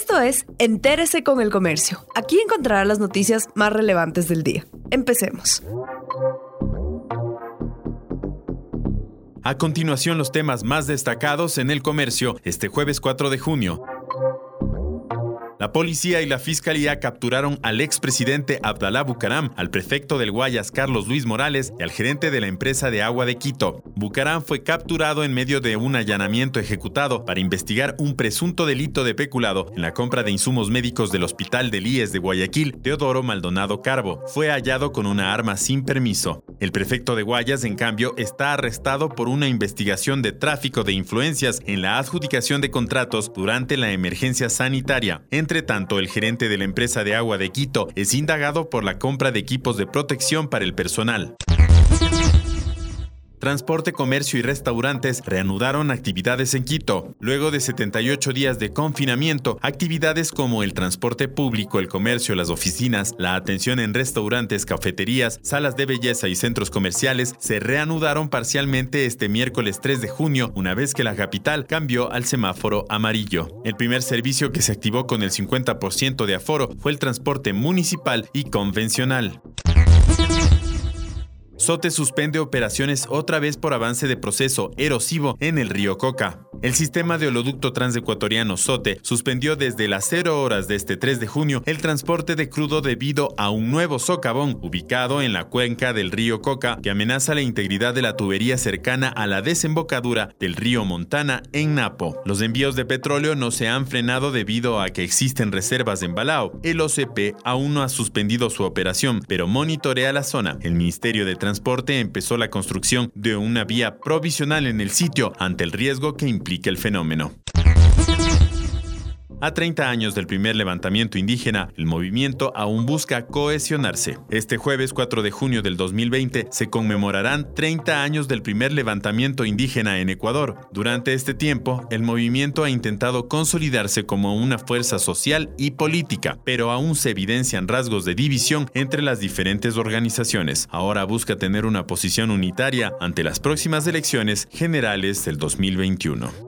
Esto es Entérese con el Comercio. Aquí encontrará las noticias más relevantes del día. Empecemos. A continuación los temas más destacados en el comercio este jueves 4 de junio. La policía y la fiscalía capturaron al expresidente Abdalá Bucaram, al prefecto del Guayas Carlos Luis Morales y al gerente de la empresa de agua de Quito. Bucaram fue capturado en medio de un allanamiento ejecutado para investigar un presunto delito de peculado en la compra de insumos médicos del Hospital del IES de Guayaquil, Teodoro Maldonado Carbo. Fue hallado con una arma sin permiso. El prefecto de Guayas, en cambio, está arrestado por una investigación de tráfico de influencias en la adjudicación de contratos durante la emergencia sanitaria. Entre tanto, el gerente de la empresa de agua de Quito es indagado por la compra de equipos de protección para el personal. Transporte, comercio y restaurantes reanudaron actividades en Quito. Luego de 78 días de confinamiento, actividades como el transporte público, el comercio, las oficinas, la atención en restaurantes, cafeterías, salas de belleza y centros comerciales se reanudaron parcialmente este miércoles 3 de junio, una vez que la capital cambió al semáforo amarillo. El primer servicio que se activó con el 50% de aforo fue el transporte municipal y convencional. SOTE suspende operaciones otra vez por avance de proceso erosivo en el río Coca. El sistema de oleoducto transecuatoriano SOTE suspendió desde las 0 horas de este 3 de junio el transporte de crudo debido a un nuevo socavón ubicado en la cuenca del río Coca que amenaza la integridad de la tubería cercana a la desembocadura del río Montana en Napo. Los envíos de petróleo no se han frenado debido a que existen reservas en Balao. El OCP aún no ha suspendido su operación, pero monitorea la zona. El Ministerio de Transporte empezó la construcción de una vía provisional en el sitio ante el riesgo que implica el fenómeno. A 30 años del primer levantamiento indígena, el movimiento aún busca cohesionarse. Este jueves 4 de junio del 2020 se conmemorarán 30 años del primer levantamiento indígena en Ecuador. Durante este tiempo, el movimiento ha intentado consolidarse como una fuerza social y política, pero aún se evidencian rasgos de división entre las diferentes organizaciones. Ahora busca tener una posición unitaria ante las próximas elecciones generales del 2021.